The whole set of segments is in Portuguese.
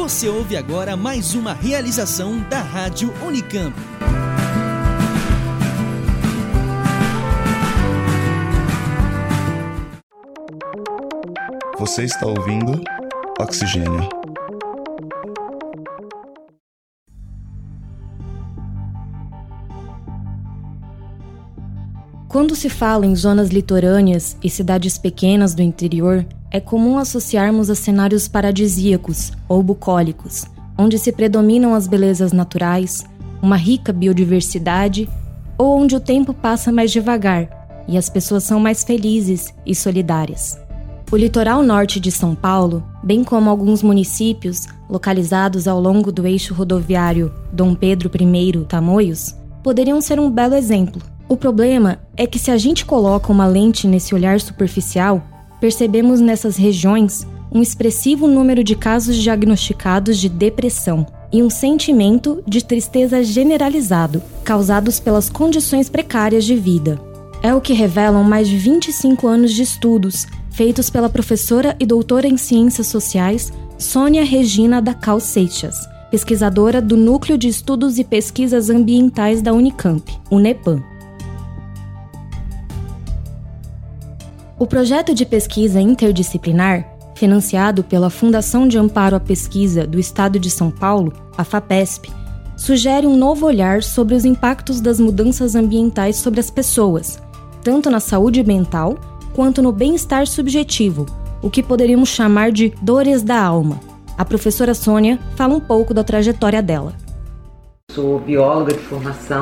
Você ouve agora mais uma realização da Rádio Unicamp. Você está ouvindo Oxigênio. Quando se fala em zonas litorâneas e cidades pequenas do interior, é comum associarmos a cenários paradisíacos ou bucólicos, onde se predominam as belezas naturais, uma rica biodiversidade ou onde o tempo passa mais devagar e as pessoas são mais felizes e solidárias. O litoral norte de São Paulo, bem como alguns municípios localizados ao longo do eixo rodoviário Dom Pedro I Tamoios, poderiam ser um belo exemplo. O problema é que se a gente coloca uma lente nesse olhar superficial, percebemos nessas regiões um expressivo número de casos diagnosticados de depressão e um sentimento de tristeza generalizado, causados pelas condições precárias de vida. É o que revelam mais de 25 anos de estudos feitos pela professora e doutora em Ciências Sociais Sônia Regina da Cal Seixas, pesquisadora do Núcleo de Estudos e Pesquisas Ambientais da Unicamp, UNEPAM. O projeto de pesquisa interdisciplinar, financiado pela Fundação de Amparo à Pesquisa do Estado de São Paulo, a FAPESP, sugere um novo olhar sobre os impactos das mudanças ambientais sobre as pessoas, tanto na saúde mental quanto no bem-estar subjetivo, o que poderíamos chamar de dores da alma. A professora Sônia fala um pouco da trajetória dela. Sou bióloga de formação,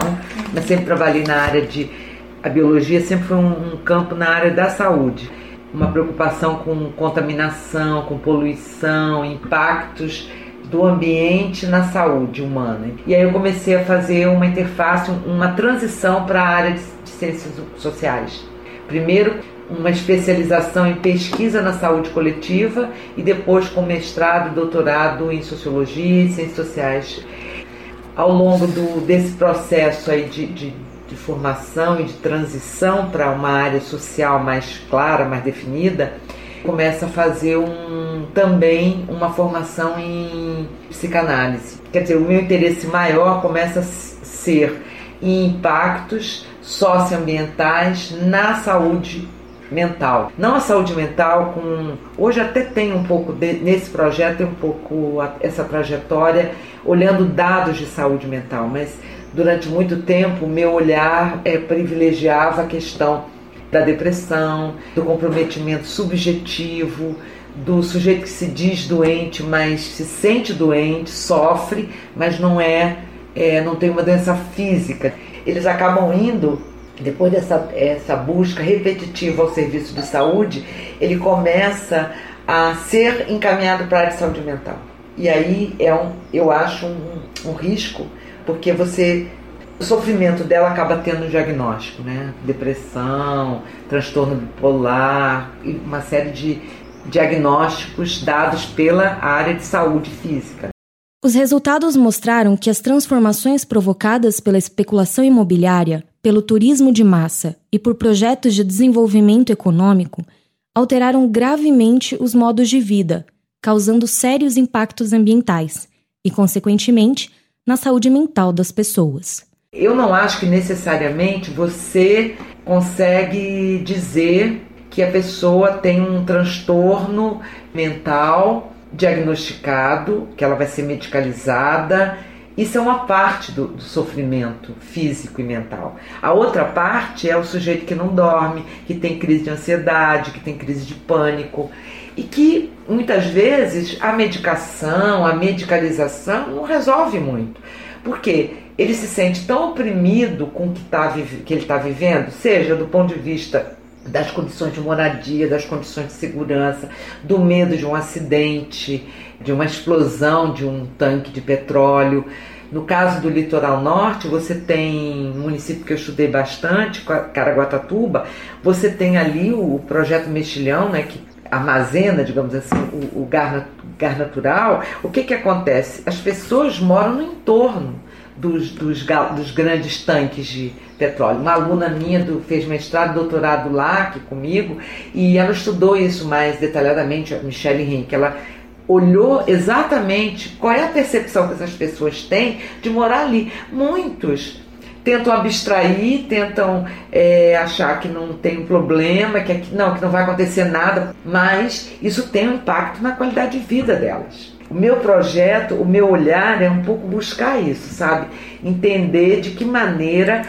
mas sempre trabalhei na área de a biologia sempre foi um, um campo na área da saúde, uma preocupação com contaminação, com poluição, impactos do ambiente na saúde humana. E aí eu comecei a fazer uma interface, uma transição para a área de, ciências sociais. Primeiro, uma especialização em pesquisa na saúde coletiva e depois com mestrado e doutorado em sociologia e ciências sociais. Ao longo do, desse processo aí de, de de formação e de transição para uma área social mais clara, mais definida, começa a fazer um, também uma formação em psicanálise. Quer dizer, o meu interesse maior começa a ser em impactos socioambientais na saúde mental. Não a saúde mental com hoje até tem um pouco de, nesse projeto tem um pouco essa trajetória olhando dados de saúde mental, mas durante muito tempo, meu olhar é, privilegiava a questão da depressão, do comprometimento subjetivo, do sujeito que se diz doente, mas se sente doente, sofre, mas não é, é não tem uma doença física. Eles acabam indo depois dessa essa busca repetitiva ao serviço de saúde, ele começa a ser encaminhado para a área de saúde mental. E aí é um, eu acho um, um risco porque você o sofrimento dela acaba tendo um diagnóstico, né? Depressão, transtorno bipolar e uma série de diagnósticos dados pela área de saúde física. Os resultados mostraram que as transformações provocadas pela especulação imobiliária, pelo turismo de massa e por projetos de desenvolvimento econômico alteraram gravemente os modos de vida, causando sérios impactos ambientais e, consequentemente, na saúde mental das pessoas. Eu não acho que necessariamente você consegue dizer que a pessoa tem um transtorno mental diagnosticado, que ela vai ser medicalizada. Isso é uma parte do, do, sofrimento físico e mental. A outra parte é o sujeito que não dorme, que tem crise de ansiedade, que tem crise de pânico e que muitas vezes a medicação, a medicalização não resolve muito. Porque ele se sente tão oprimido com o que, tá, que ele está vivendo, seja do ponto de vista das condições de moradia, das condições de segurança, do medo de um acidente, de uma explosão de um tanque de petróleo. No caso do litoral norte, você tem um município que eu estudei bastante, Caraguatatuba, você tem ali o projeto Mexilhão, né, que armazena, digamos assim, o, o natural, o que, que acontece? As pessoas moram no entorno dos, dos, dos, grandes tanques de petróleo. Uma aluna minha do, fez mestrado, doutorado lá aqui comigo e ela estudou isso mais detalhadamente, a Michelle Henrique. Ela olhou exatamente qual é a percepção que essas pessoas têm de morar ali. Muitos tentam abstrair, tentam é, achar que não tem problema, que aqui, não, que não vai acontecer nada, mas isso tem um impacto na qualidade de vida delas. O meu projeto, o meu olhar é um pouco buscar isso, sabe? Entender de que maneira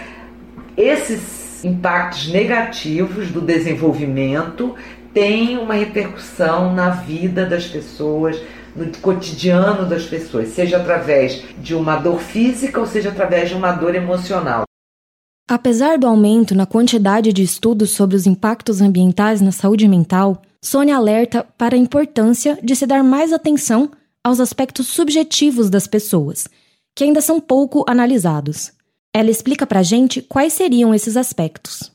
esses impactos negativos do desenvolvimento têm uma repercussão na vida das pessoas, no cotidiano das pessoas, seja através de uma dor física ou seja através de uma dor emocional. Apesar do aumento na quantidade de estudos sobre os impactos ambientais na saúde mental, Sônia alerta para a importância de se dar mais atenção aos aspectos subjetivos das pessoas, que ainda são pouco analisados. Ela explica para gente quais seriam esses aspectos.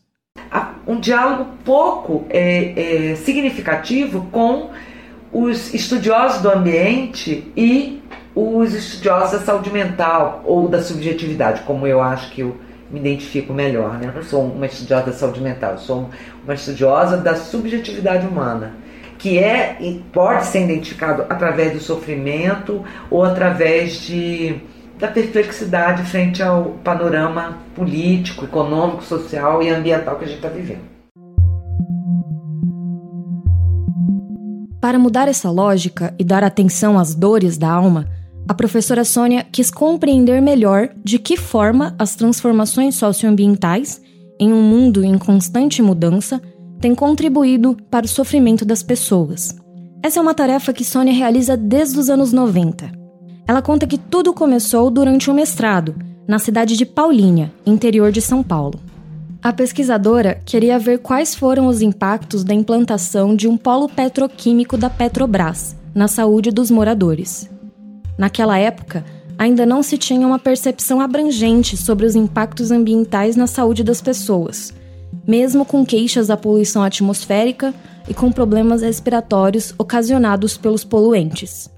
Um diálogo pouco é, é, significativo com os estudiosos do ambiente e os estudiosos da saúde mental ou da subjetividade, como eu acho que eu me identifico melhor. Né? Eu não sou uma estudiosa da saúde mental, eu sou uma estudiosa da subjetividade humana, que é pode ser identificado através do sofrimento ou através de da perplexidade frente ao panorama político, econômico, social e ambiental que a gente está vivendo. Para mudar essa lógica e dar atenção às dores da alma, a professora Sônia quis compreender melhor de que forma as transformações socioambientais, em um mundo em constante mudança, têm contribuído para o sofrimento das pessoas. Essa é uma tarefa que Sônia realiza desde os anos 90. Ela conta que tudo começou durante um mestrado, na cidade de Paulínia, interior de São Paulo. A pesquisadora queria ver quais foram os impactos da implantação de um polo petroquímico da Petrobras na saúde dos moradores. Naquela época, ainda não se tinha uma percepção abrangente sobre os impactos ambientais na saúde das pessoas, mesmo com queixas da poluição atmosférica e com problemas respiratórios ocasionados pelos poluentes.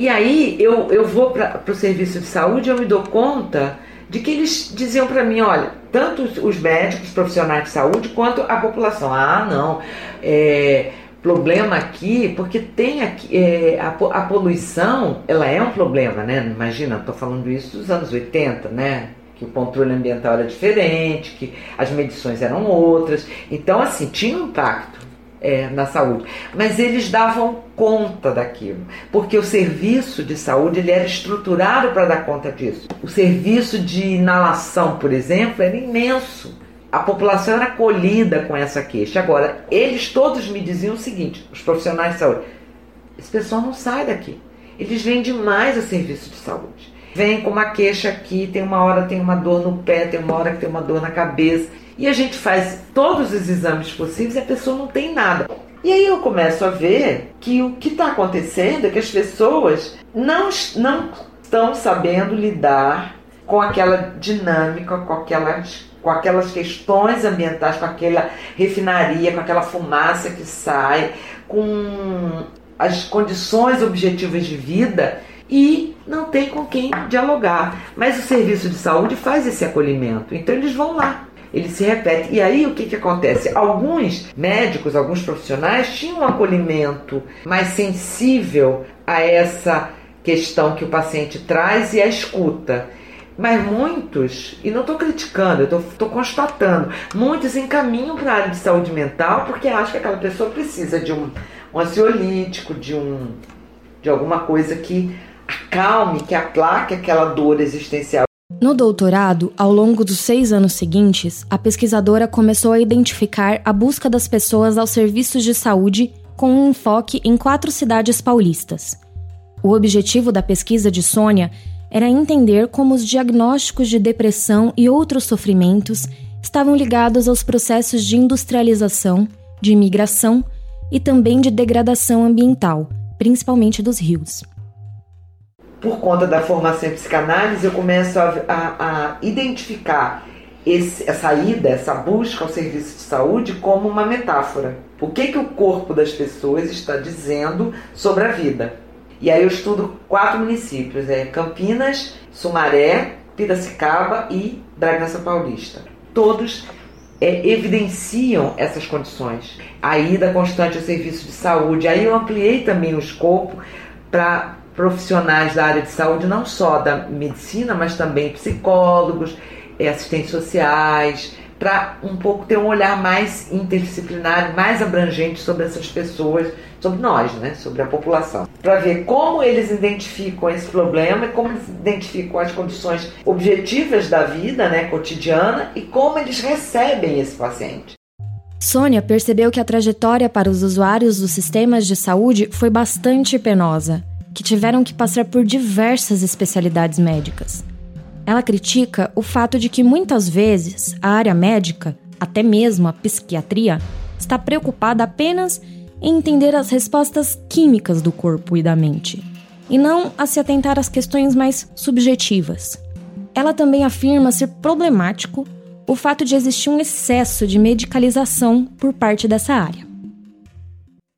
E aí eu, eu vou para o serviço de saúde eu me dou conta de que eles diziam para mim, olha, tanto os médicos, profissionais de saúde, quanto a população. Ah, não, é, problema aqui, porque tem aqui, é, a, a, poluição, ela é um problema, né? Imagina, estou falando isso dos anos 80, né? Que o controle ambiental era diferente, que as medições eram outras. Então, assim, tinha um impacto é, na saúde. Mas eles davam conta daquilo, porque o serviço de saúde ele era estruturado para dar conta disso. O serviço de inalação, por exemplo, era imenso. A população era acolhida com essa queixa. Agora, eles todos me diziam o seguinte: os profissionais de saúde, esse pessoal não sai daqui. Eles vêm demais a serviço de saúde. Vem com uma queixa aqui, tem uma hora tem uma dor no pé, tem uma hora que tem uma dor na cabeça e a gente faz todos os exames possíveis e a pessoa não tem nada. E aí eu começo a ver que o que está acontecendo é que as pessoas não, não estão sabendo lidar com aquela dinâmica, com aquelas, com aquelas questões ambientais, com aquela refinaria, com aquela fumaça que sai, com as condições objetivas de vida e não tem com quem dialogar. Mas o serviço de saúde faz esse acolhimento, então eles vão lá ele se repete. E aí o que, que acontece? Alguns médicos, alguns profissionais tinham um acolhimento mais sensível a essa questão que o paciente traz e a escuta. Mas muitos, e não estou criticando, eu estou constatando, muitos encaminham para a área de saúde mental porque acham que aquela pessoa precisa de um, um ansiolítico, de, um, de alguma coisa que acalme, que aplaque aquela dor existencial. No doutorado, ao longo dos seis anos seguintes, a pesquisadora começou a identificar a busca das pessoas aos serviços de saúde com um enfoque em quatro cidades paulistas. O objetivo da pesquisa de Sônia era entender como os diagnósticos de depressão e outros sofrimentos estavam ligados aos processos de industrialização, de imigração e também de degradação ambiental, principalmente dos rios por conta da formação em psicanálise, eu começo a, a, a identificar esse, essa ida, essa busca ao serviço de saúde como uma metáfora. O que, que o corpo das pessoas está dizendo sobre a vida? E aí eu estudo quatro municípios: é Campinas, Sumaré, Piracicaba e Bragança Paulista. Todos é, evidenciam essas condições. A ida constante ao serviço de saúde. Aí eu ampliei também o escopo para profissionais da área de saúde, não só da medicina, mas também psicólogos, assistentes sociais, para um pouco ter um olhar mais interdisciplinar, mais abrangente sobre essas pessoas, sobre nós, né, sobre a população, para ver como eles identificam esse problema e como eles identificam as condições objetivas da vida, né, cotidiana e como eles recebem esse paciente. Sônia percebeu que a trajetória para os usuários dos sistemas de saúde foi bastante penosa, que tiveram que passar por diversas especialidades médicas. Ela critica o fato de que muitas vezes a área médica, até mesmo a psiquiatria, está preocupada apenas em entender as respostas químicas do corpo e da mente, e não a se atentar às questões mais subjetivas. Ela também afirma ser problemático o fato de existir um excesso de medicalização por parte dessa área.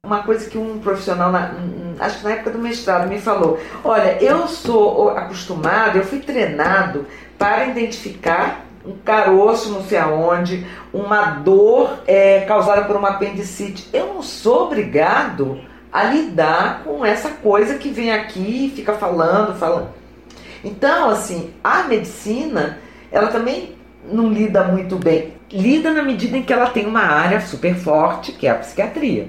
Uma coisa que um profissional, na, acho que na época do mestrado, me falou: olha, eu sou acostumado, eu fui treinado para identificar um caroço não sei aonde, uma dor é, causada por uma apendicite. Eu não sou obrigado a lidar com essa coisa que vem aqui e fica falando, falando. Então, assim, a medicina, ela também não lida muito bem. Lida na medida em que ela tem uma área super forte, que é a psiquiatria.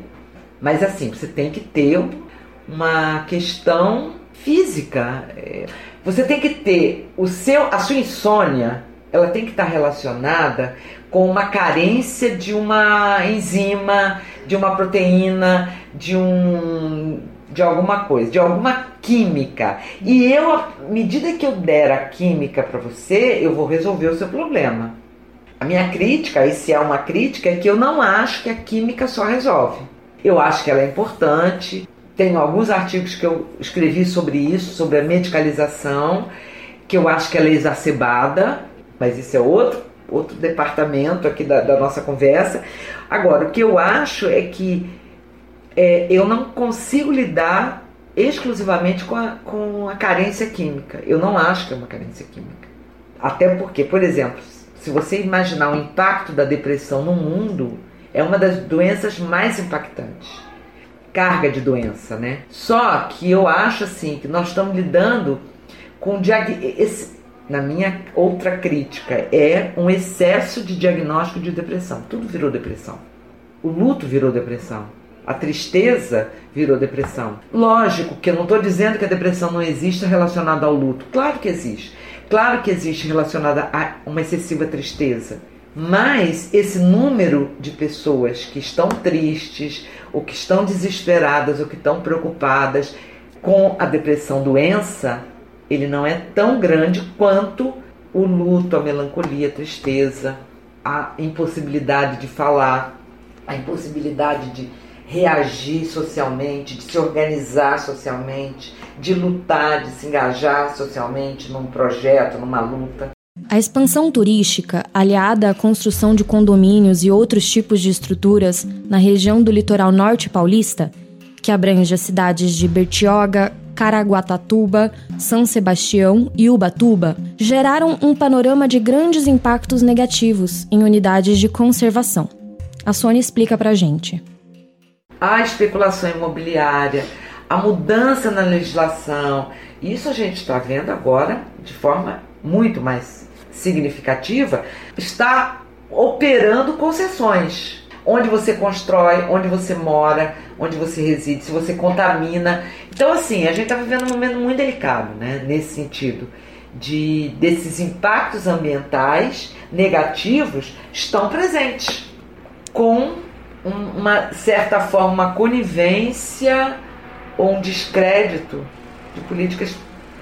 Mas assim, você tem que ter uma questão física. É, você tem que ter o seu, a sua insônia, ela tem que estar relacionada com uma carência de uma enzima, de uma proteína, de um de alguma coisa, de alguma química. E eu, à medida que eu der a química para você, eu vou resolver o seu problema. A minha crítica, e se é uma crítica, é que eu não acho que a química só resolve. Eu acho que ela é importante. Tenho alguns artigos que eu escrevi sobre isso, sobre a medicalização, que eu acho que ela é exacerbada, mas isso é outro, outro departamento aqui da, da nossa conversa. Agora, o que eu acho é que é, eu não consigo lidar exclusivamente com a, com a carência química. Eu não acho que é uma carência química. Até porque, por exemplo, se você imaginar o impacto da depressão no mundo, é uma das doenças mais impactantes. Carga de doença, né? Só que eu acho assim que nós estamos lidando com esse, na minha outra crítica é um excesso de diagnóstico de depressão. Tudo virou depressão. O luto virou depressão. A tristeza virou depressão. Lógico que eu não estou dizendo que a depressão não existe relacionada ao luto. Claro que existe. Claro que existe relacionada a uma excessiva tristeza. Mas esse número de pessoas que estão tristes, ou que estão desesperadas, ou que estão preocupadas com a depressão doença, ele não é tão grande quanto o luto, a melancolia, a tristeza, a impossibilidade de falar, a impossibilidade de reagir socialmente, de se organizar socialmente, de lutar, de se engajar socialmente num projeto, numa luta. A expansão turística, aliada à construção de condomínios e outros tipos de estruturas na região do litoral norte paulista, que abrange as cidades de Bertioga, Caraguatatuba, São Sebastião e Ubatuba, geraram um panorama de grandes impactos negativos em unidades de conservação. A Sônia explica pra gente. A especulação imobiliária, a mudança na legislação, isso a gente está vendo agora de forma muito mais significativa, está operando concessões. Onde você constrói, onde você mora, onde você reside, se você contamina. Então, assim, a gente está vivendo um momento muito delicado, né? Nesse sentido, de desses impactos ambientais negativos estão presentes, com uma certa forma, uma conivência ou um descrédito de políticas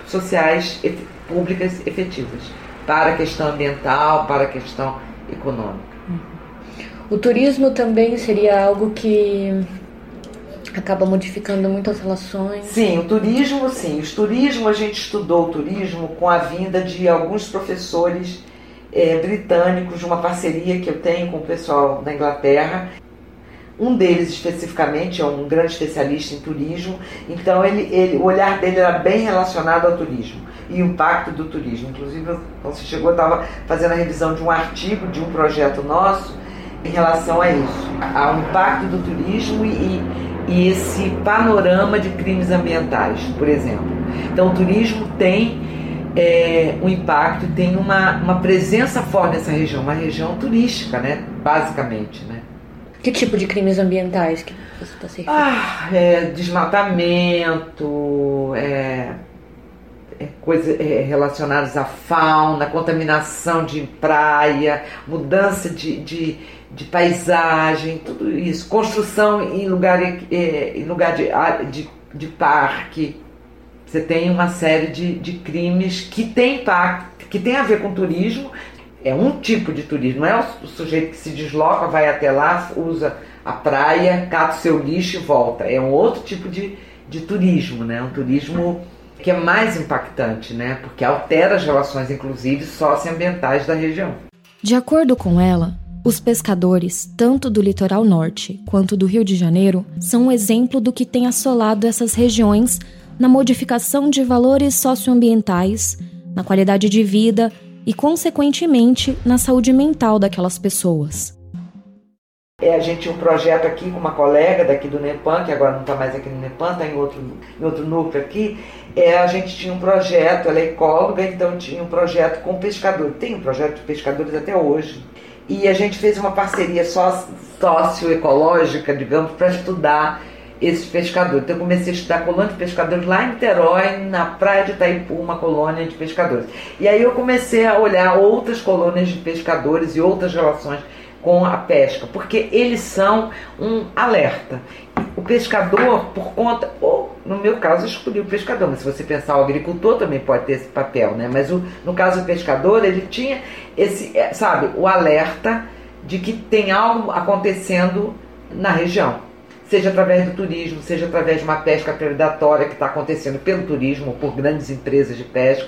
sociais públicas efetivas para a questão ambiental, para a questão econômica. O turismo também seria algo que acaba modificando muitas relações. Sim, o turismo, sim. O turismo, a gente estudou o turismo com a vinda de alguns professores é, britânicos, de uma parceria que eu tenho com o pessoal da Inglaterra, um deles especificamente é um grande especialista em turismo, então ele, ele, o olhar dele era bem relacionado ao turismo e o impacto do turismo. Inclusive, quando você chegou, estava fazendo a revisão de um artigo de um projeto nosso em relação a isso, ao impacto do turismo e, e esse panorama de crimes ambientais, por exemplo. Então, o turismo tem é, um impacto, tem uma, uma presença forte nessa região, uma região turística, né? basicamente. Né? Que tipo de crimes ambientais que você está se referindo? Ah, é, desmatamento, é, é, coisas é, relacionadas à fauna, contaminação de praia, mudança de, de, de paisagem, tudo isso, construção em lugar, é, em lugar de, de, de parque. Você tem uma série de, de crimes que tem impacto, que tem a ver com turismo. É um tipo de turismo, não é o sujeito que se desloca, vai até lá, usa a praia, cata o seu lixo e volta. É um outro tipo de, de turismo, né? Um turismo que é mais impactante, né? Porque altera as relações, inclusive socioambientais da região. De acordo com ela, os pescadores, tanto do litoral norte quanto do Rio de Janeiro, são um exemplo do que tem assolado essas regiões na modificação de valores socioambientais, na qualidade de vida e, consequentemente, na saúde mental daquelas pessoas. É, a gente tinha um projeto aqui com uma colega daqui do NEPAN, que agora não está mais aqui no NEPAN, está em outro, em outro núcleo aqui. É, a gente tinha um projeto, ela é ecóloga, então tinha um projeto com pescadores. Tem um projeto de pescadores até hoje. E a gente fez uma parceria só socioecológica, digamos, para estudar esses pescadores. Então eu comecei a estudar colônia de pescadores lá em Niterói, na praia de Itaipu, uma colônia de pescadores. E aí eu comecei a olhar outras colônias de pescadores e outras relações com a pesca, porque eles são um alerta. O pescador, por conta, ou no meu caso, eu escolhi o pescador, mas se você pensar o agricultor também pode ter esse papel, né? Mas o, no caso do pescador, ele tinha esse, é, sabe, o alerta de que tem algo acontecendo na região. Seja através do turismo, seja através de uma pesca predatória que está acontecendo pelo turismo, por grandes empresas de pesca,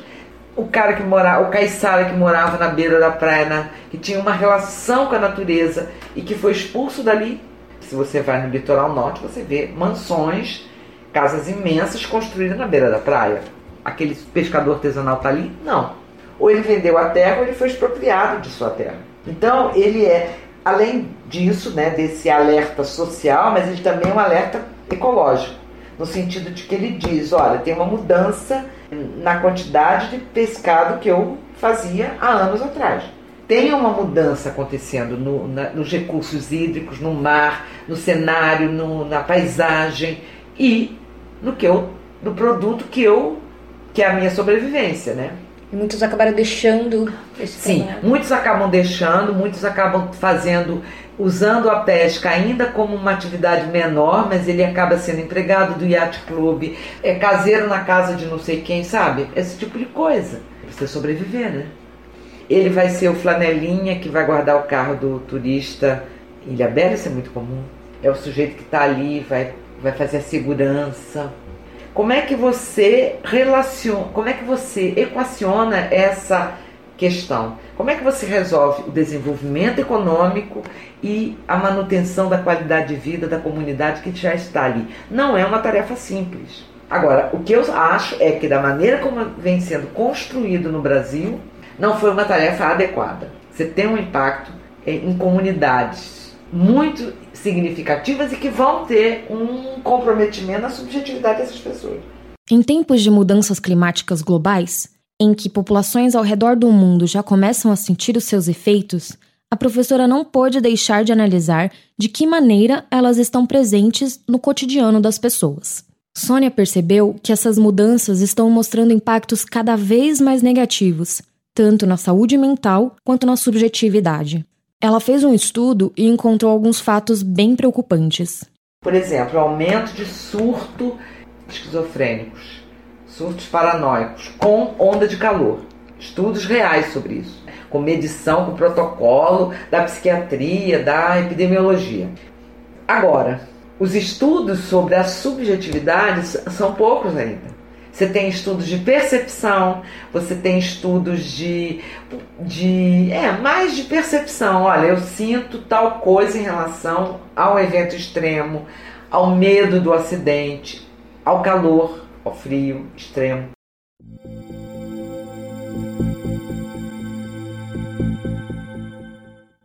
o cara que morava, o caiçara que morava na beira da praia, na, que tinha uma relação com a natureza e que foi expulso dali. Se você vai no litoral norte, você vê mansões, casas imensas construídas na beira da praia. Aquele pescador artesanal está ali? Não. Ou ele vendeu a terra ou ele foi expropriado de sua terra. Então ele é, além disso, né, desse alerta social, mas ele também é um alerta ecológico, no sentido de que ele diz, olha, tem uma mudança na quantidade de pescado que eu fazia há anos atrás. Tem uma mudança acontecendo no, na, nos recursos hídricos, no mar, no cenário, no, na paisagem e no que eu, no produto que eu que é a minha sobrevivência, né? E muitos acabaram deixando esse Sim, trabalho. muitos acabam deixando, muitos acabam fazendo usando a pesca ainda como uma atividade menor, mas ele acaba sendo empregado do yacht club, é caseiro na casa de não sei quem, sabe? Esse tipo de coisa. Precisa sobreviver, né? Ele vai ser o flanelinha que vai guardar o carro do turista. Ilha Bela isso é muito comum. É o sujeito que está ali, vai, vai fazer a segurança. Como é que você relaciona, como é que você equaciona essa questão. Como é que você resolve o desenvolvimento econômico e a manutenção da qualidade de vida da comunidade que já está ali? Não é uma tarefa simples. Agora, o que eu acho é que, da maneira como vem sendo construído no Brasil, não foi uma tarefa adequada. Você tem um impacto em comunidades muito significativas e que vão ter um comprometimento na subjetividade dessas pessoas. Em tempos de mudanças climáticas globais, em que populações ao redor do mundo já começam a sentir os seus efeitos, a professora não pôde deixar de analisar de que maneira elas estão presentes no cotidiano das pessoas. Sônia percebeu que essas mudanças estão mostrando impactos cada vez mais negativos, tanto na saúde mental quanto na subjetividade. Ela fez um estudo e encontrou alguns fatos bem preocupantes. Por exemplo, aumento de surto esquizofrênicos surtos paranoicos com onda de calor. Estudos reais sobre isso, com medição, com protocolo da psiquiatria, da epidemiologia. Agora, os estudos sobre a subjetividade são poucos ainda. Você tem estudos de percepção, você tem estudos de, de. É, mais de percepção. Olha, eu sinto tal coisa em relação ao evento extremo, ao medo do acidente, ao calor ao frio extremo.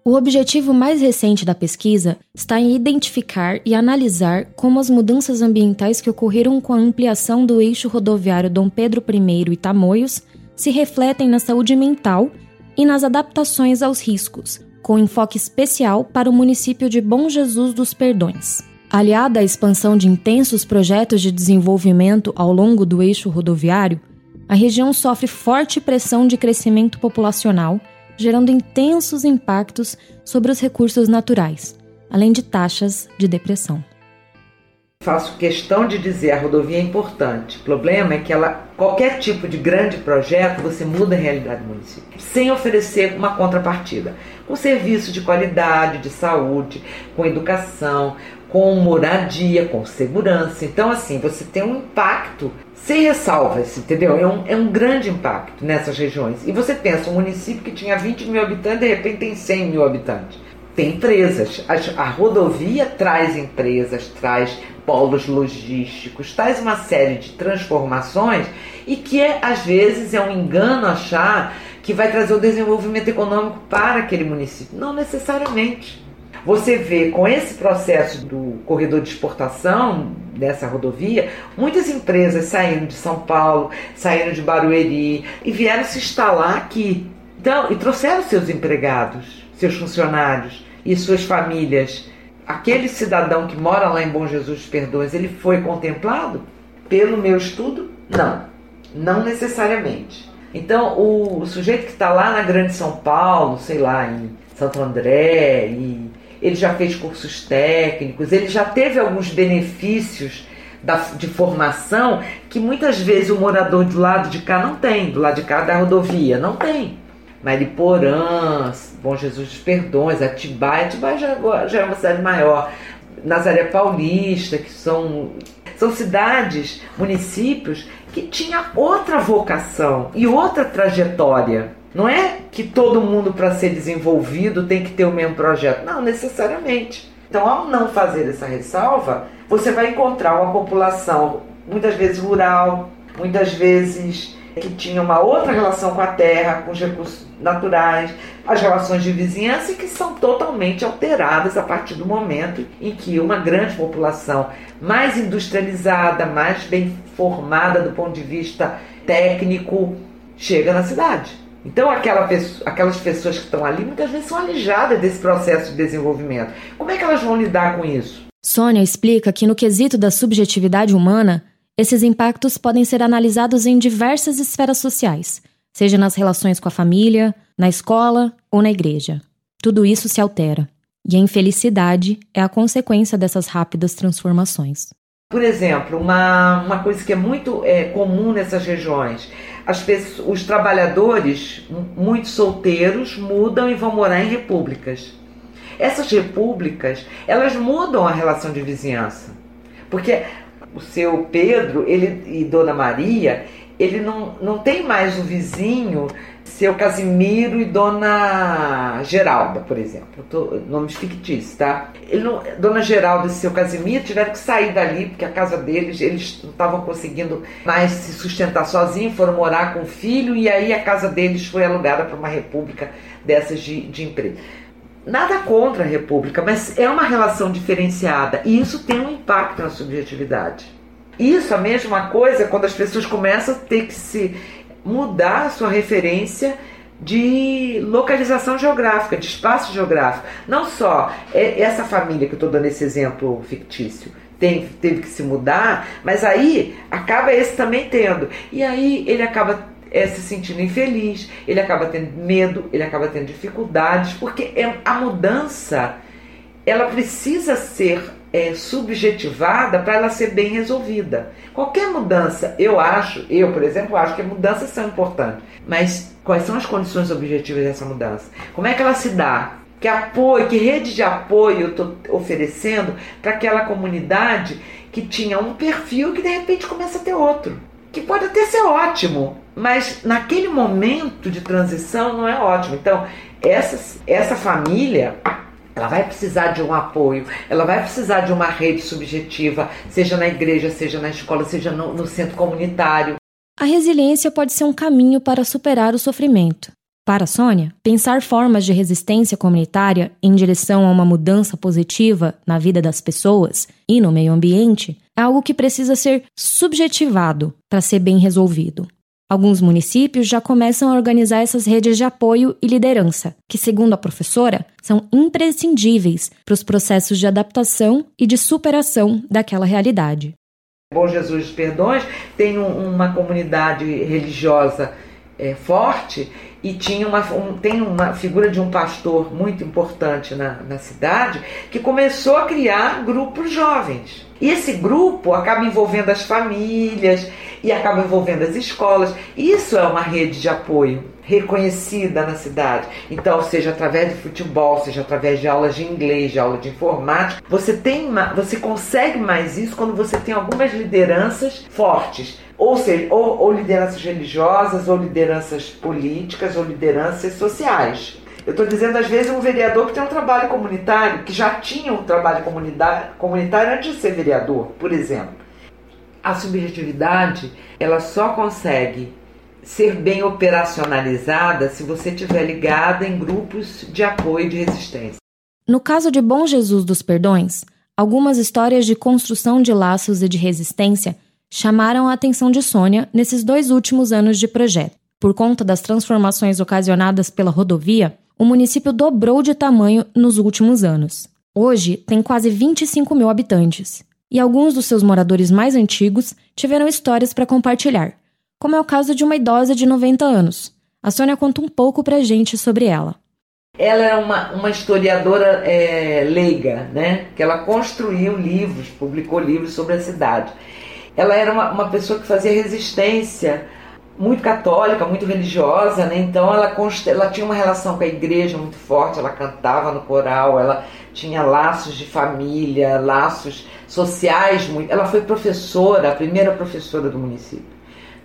O objetivo mais recente da pesquisa está em identificar e analisar como as mudanças ambientais que ocorreram com a ampliação do eixo rodoviário Dom Pedro I e Tamoios se refletem na saúde mental e nas adaptações aos riscos, com enfoque especial para o município de Bom Jesus dos Perdões. Aliada à expansão de intensos projetos de desenvolvimento ao longo do eixo rodoviário, a região sofre forte pressão de crescimento populacional gerando intensos impactos sobre os recursos naturais, além de taxas de depressão. Faço questão de dizer a rodovia é importante. O problema é que ela, qualquer tipo de grande projeto, você muda a realidade do município, sem oferecer uma contrapartida, com serviço de qualidade, de saúde, com educação, com moradia, com segurança. Então, assim, você tem um impacto sem ressalvas, entendeu? É um, é um grande impacto nessas regiões. E você pensa, um município que tinha 20 mil habitantes, de repente tem 100 mil habitantes. Tem empresas. A, a rodovia traz empresas, traz polos logísticos, traz uma série de transformações e que é, às vezes é um engano achar que vai trazer o desenvolvimento econômico para aquele município. Não necessariamente. Você vê com esse processo do corredor de exportação dessa rodovia, muitas empresas saíram de São Paulo, saíram de Barueri e vieram se instalar aqui. Então, e trouxeram seus empregados, seus funcionários e suas famílias. Aquele cidadão que mora lá em Bom Jesus Perdões, ele foi contemplado? Pelo meu estudo, não. Não necessariamente. Então, o sujeito que está lá na Grande São Paulo, sei lá, em Santo André, e ele já fez cursos técnicos, ele já teve alguns benefícios da, de formação que muitas vezes o morador do lado de cá não tem, do lado de cá da rodovia, não tem. Mariporã, Bom Jesus dos Perdões, Atibaia, Atibaia já, já é uma cidade maior, Nazaré Paulista, que são, são cidades, municípios que tinha outra vocação e outra trajetória. Não é que todo mundo, para ser desenvolvido, tem que ter o mesmo projeto. Não, necessariamente. Então, ao não fazer essa ressalva, você vai encontrar uma população, muitas vezes rural, muitas vezes que tinha uma outra relação com a terra, com os recursos naturais, as relações de vizinhança que são totalmente alteradas a partir do momento em que uma grande população mais industrializada, mais bem formada do ponto de vista técnico, chega na cidade. Então, aquela pessoa, aquelas pessoas que estão ali muitas vezes são alijadas desse processo de desenvolvimento. Como é que elas vão lidar com isso? Sônia explica que, no quesito da subjetividade humana, esses impactos podem ser analisados em diversas esferas sociais, seja nas relações com a família, na escola ou na igreja. Tudo isso se altera. E a infelicidade é a consequência dessas rápidas transformações. Por exemplo, uma, uma coisa que é muito é, comum nessas regiões, as pessoas, os trabalhadores, muito solteiros, mudam e vão morar em repúblicas. Essas repúblicas, elas mudam a relação de vizinhança. Porque o seu Pedro ele, e Dona Maria, ele não, não tem mais o vizinho seu Casimiro e Dona Geralda, por exemplo. Tô, nomes fictícios, tá? Não, Dona Geralda e seu Casimiro tiveram que sair dali, porque a casa deles, eles não estavam conseguindo mais se sustentar sozinhos, foram morar com o filho, e aí a casa deles foi alugada para uma república dessas de, de emprego. Nada contra a república, mas é uma relação diferenciada, e isso tem um impacto na subjetividade. Isso, a mesma coisa, quando as pessoas começam a ter que se mudar a sua referência de localização geográfica, de espaço geográfico. Não só é essa família que eu estou dando esse exemplo fictício tem, teve que se mudar, mas aí acaba esse também tendo. E aí ele acaba é, se sentindo infeliz, ele acaba tendo medo, ele acaba tendo dificuldades, porque é, a mudança ela precisa ser é, subjetivada para ela ser bem resolvida. Qualquer mudança, eu acho, eu, por exemplo, acho que mudanças são importantes, mas quais são as condições objetivas dessa mudança? Como é que ela se dá? Que apoio, que rede de apoio eu estou oferecendo para aquela comunidade que tinha um perfil que de repente começa a ter outro? Que pode até ser ótimo, mas naquele momento de transição não é ótimo. Então, essa, essa família ela vai precisar de um apoio, ela vai precisar de uma rede subjetiva, seja na igreja, seja na escola, seja no, no centro comunitário. A resiliência pode ser um caminho para superar o sofrimento, Para Sônia, pensar formas de resistência comunitária em direção a uma mudança positiva na vida das pessoas e no meio ambiente é algo que precisa ser subjetivado para ser bem resolvido. Alguns municípios já começam a organizar essas redes de apoio e liderança, que, segundo a professora, são imprescindíveis para os processos de adaptação e de superação daquela realidade. Bom Jesus Perdões tem um, uma comunidade religiosa é, forte e tinha uma, um, tem uma figura de um pastor muito importante na, na cidade que começou a criar grupos jovens. E esse grupo acaba envolvendo as famílias e acaba envolvendo as escolas. Isso é uma rede de apoio reconhecida na cidade. Então, seja através de futebol, seja através de aulas de inglês, de aula de informática, você tem, você consegue mais isso quando você tem algumas lideranças fortes ou seja, ou, ou lideranças religiosas, ou lideranças políticas, ou lideranças sociais. Eu estou dizendo, às vezes, um vereador que tem um trabalho comunitário, que já tinha um trabalho comunitário antes de ser vereador, por exemplo. A subjetividade, ela só consegue ser bem operacionalizada se você estiver ligada em grupos de apoio de resistência. No caso de Bom Jesus dos Perdões, algumas histórias de construção de laços e de resistência chamaram a atenção de Sônia nesses dois últimos anos de projeto. Por conta das transformações ocasionadas pela rodovia, o município dobrou de tamanho nos últimos anos. Hoje tem quase 25 mil habitantes, e alguns dos seus moradores mais antigos tiveram histórias para compartilhar, como é o caso de uma idosa de 90 anos. A Sônia conta um pouco para a gente sobre ela. Ela é uma, uma historiadora é, leiga, né? que ela construiu livros, publicou livros sobre a cidade ela era uma, uma pessoa que fazia resistência muito católica, muito religiosa, né? Então ela, ela tinha uma relação com a igreja muito forte, ela cantava no coral, ela tinha laços de família, laços sociais muito. Ela foi professora, a primeira professora do município,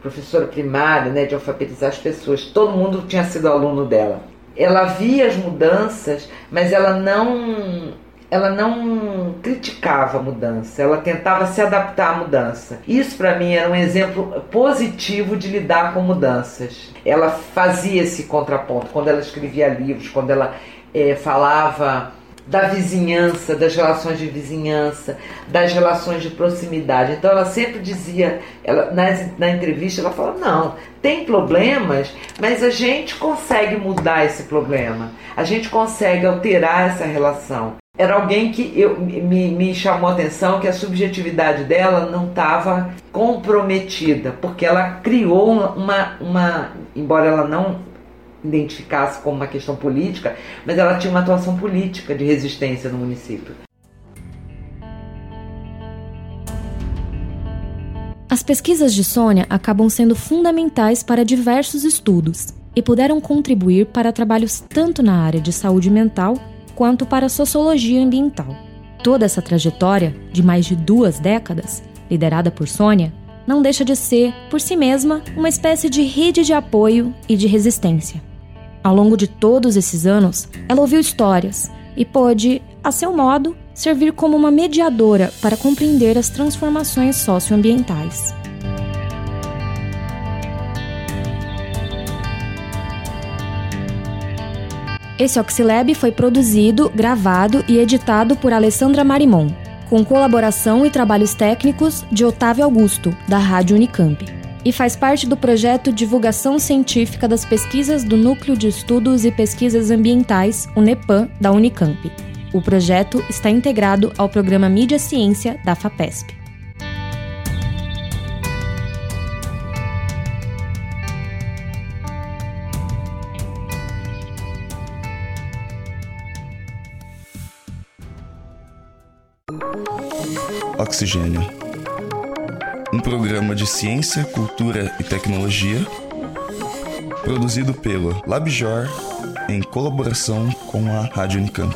professora primária, né, de alfabetizar as pessoas. Todo mundo tinha sido aluno dela. Ela via as mudanças, mas ela não ela não criticava a mudança, ela tentava se adaptar à mudança. Isso para mim era um exemplo positivo de lidar com mudanças. Ela fazia esse contraponto quando ela escrevia livros, quando ela é, falava da vizinhança, das relações de vizinhança, das relações de proximidade. Então ela sempre dizia, ela, na, na entrevista ela fala, não, tem problemas, mas a gente consegue mudar esse problema, a gente consegue alterar essa relação era alguém que eu, me, me chamou a atenção que a subjetividade dela não estava comprometida, porque ela criou uma, uma, embora ela não identificasse como uma questão política, mas ela tinha uma atuação política de resistência no município. As pesquisas de Sônia acabam sendo fundamentais para diversos estudos e puderam contribuir para trabalhos tanto na área de saúde mental quanto para sociologia ambiental. Toda essa trajetória, de mais de duas décadas, liderada por Sônia, não deixa de ser, por si mesma, uma espécie de rede de apoio e de resistência. Ao longo de todos esses anos, ela ouviu histórias e pôde, a seu modo, servir como uma mediadora para compreender as transformações socioambientais. Esse Oxilab foi produzido, gravado e editado por Alessandra Marimon, com colaboração e trabalhos técnicos de Otávio Augusto, da Rádio Unicamp, e faz parte do projeto Divulgação Científica das Pesquisas do Núcleo de Estudos e Pesquisas Ambientais, UNEPAM, da Unicamp. O projeto está integrado ao programa Mídia Ciência da FAPESP. Oxigênio. Um programa de ciência, cultura e tecnologia produzido pelo LabJor em colaboração com a Rádio Unicamp.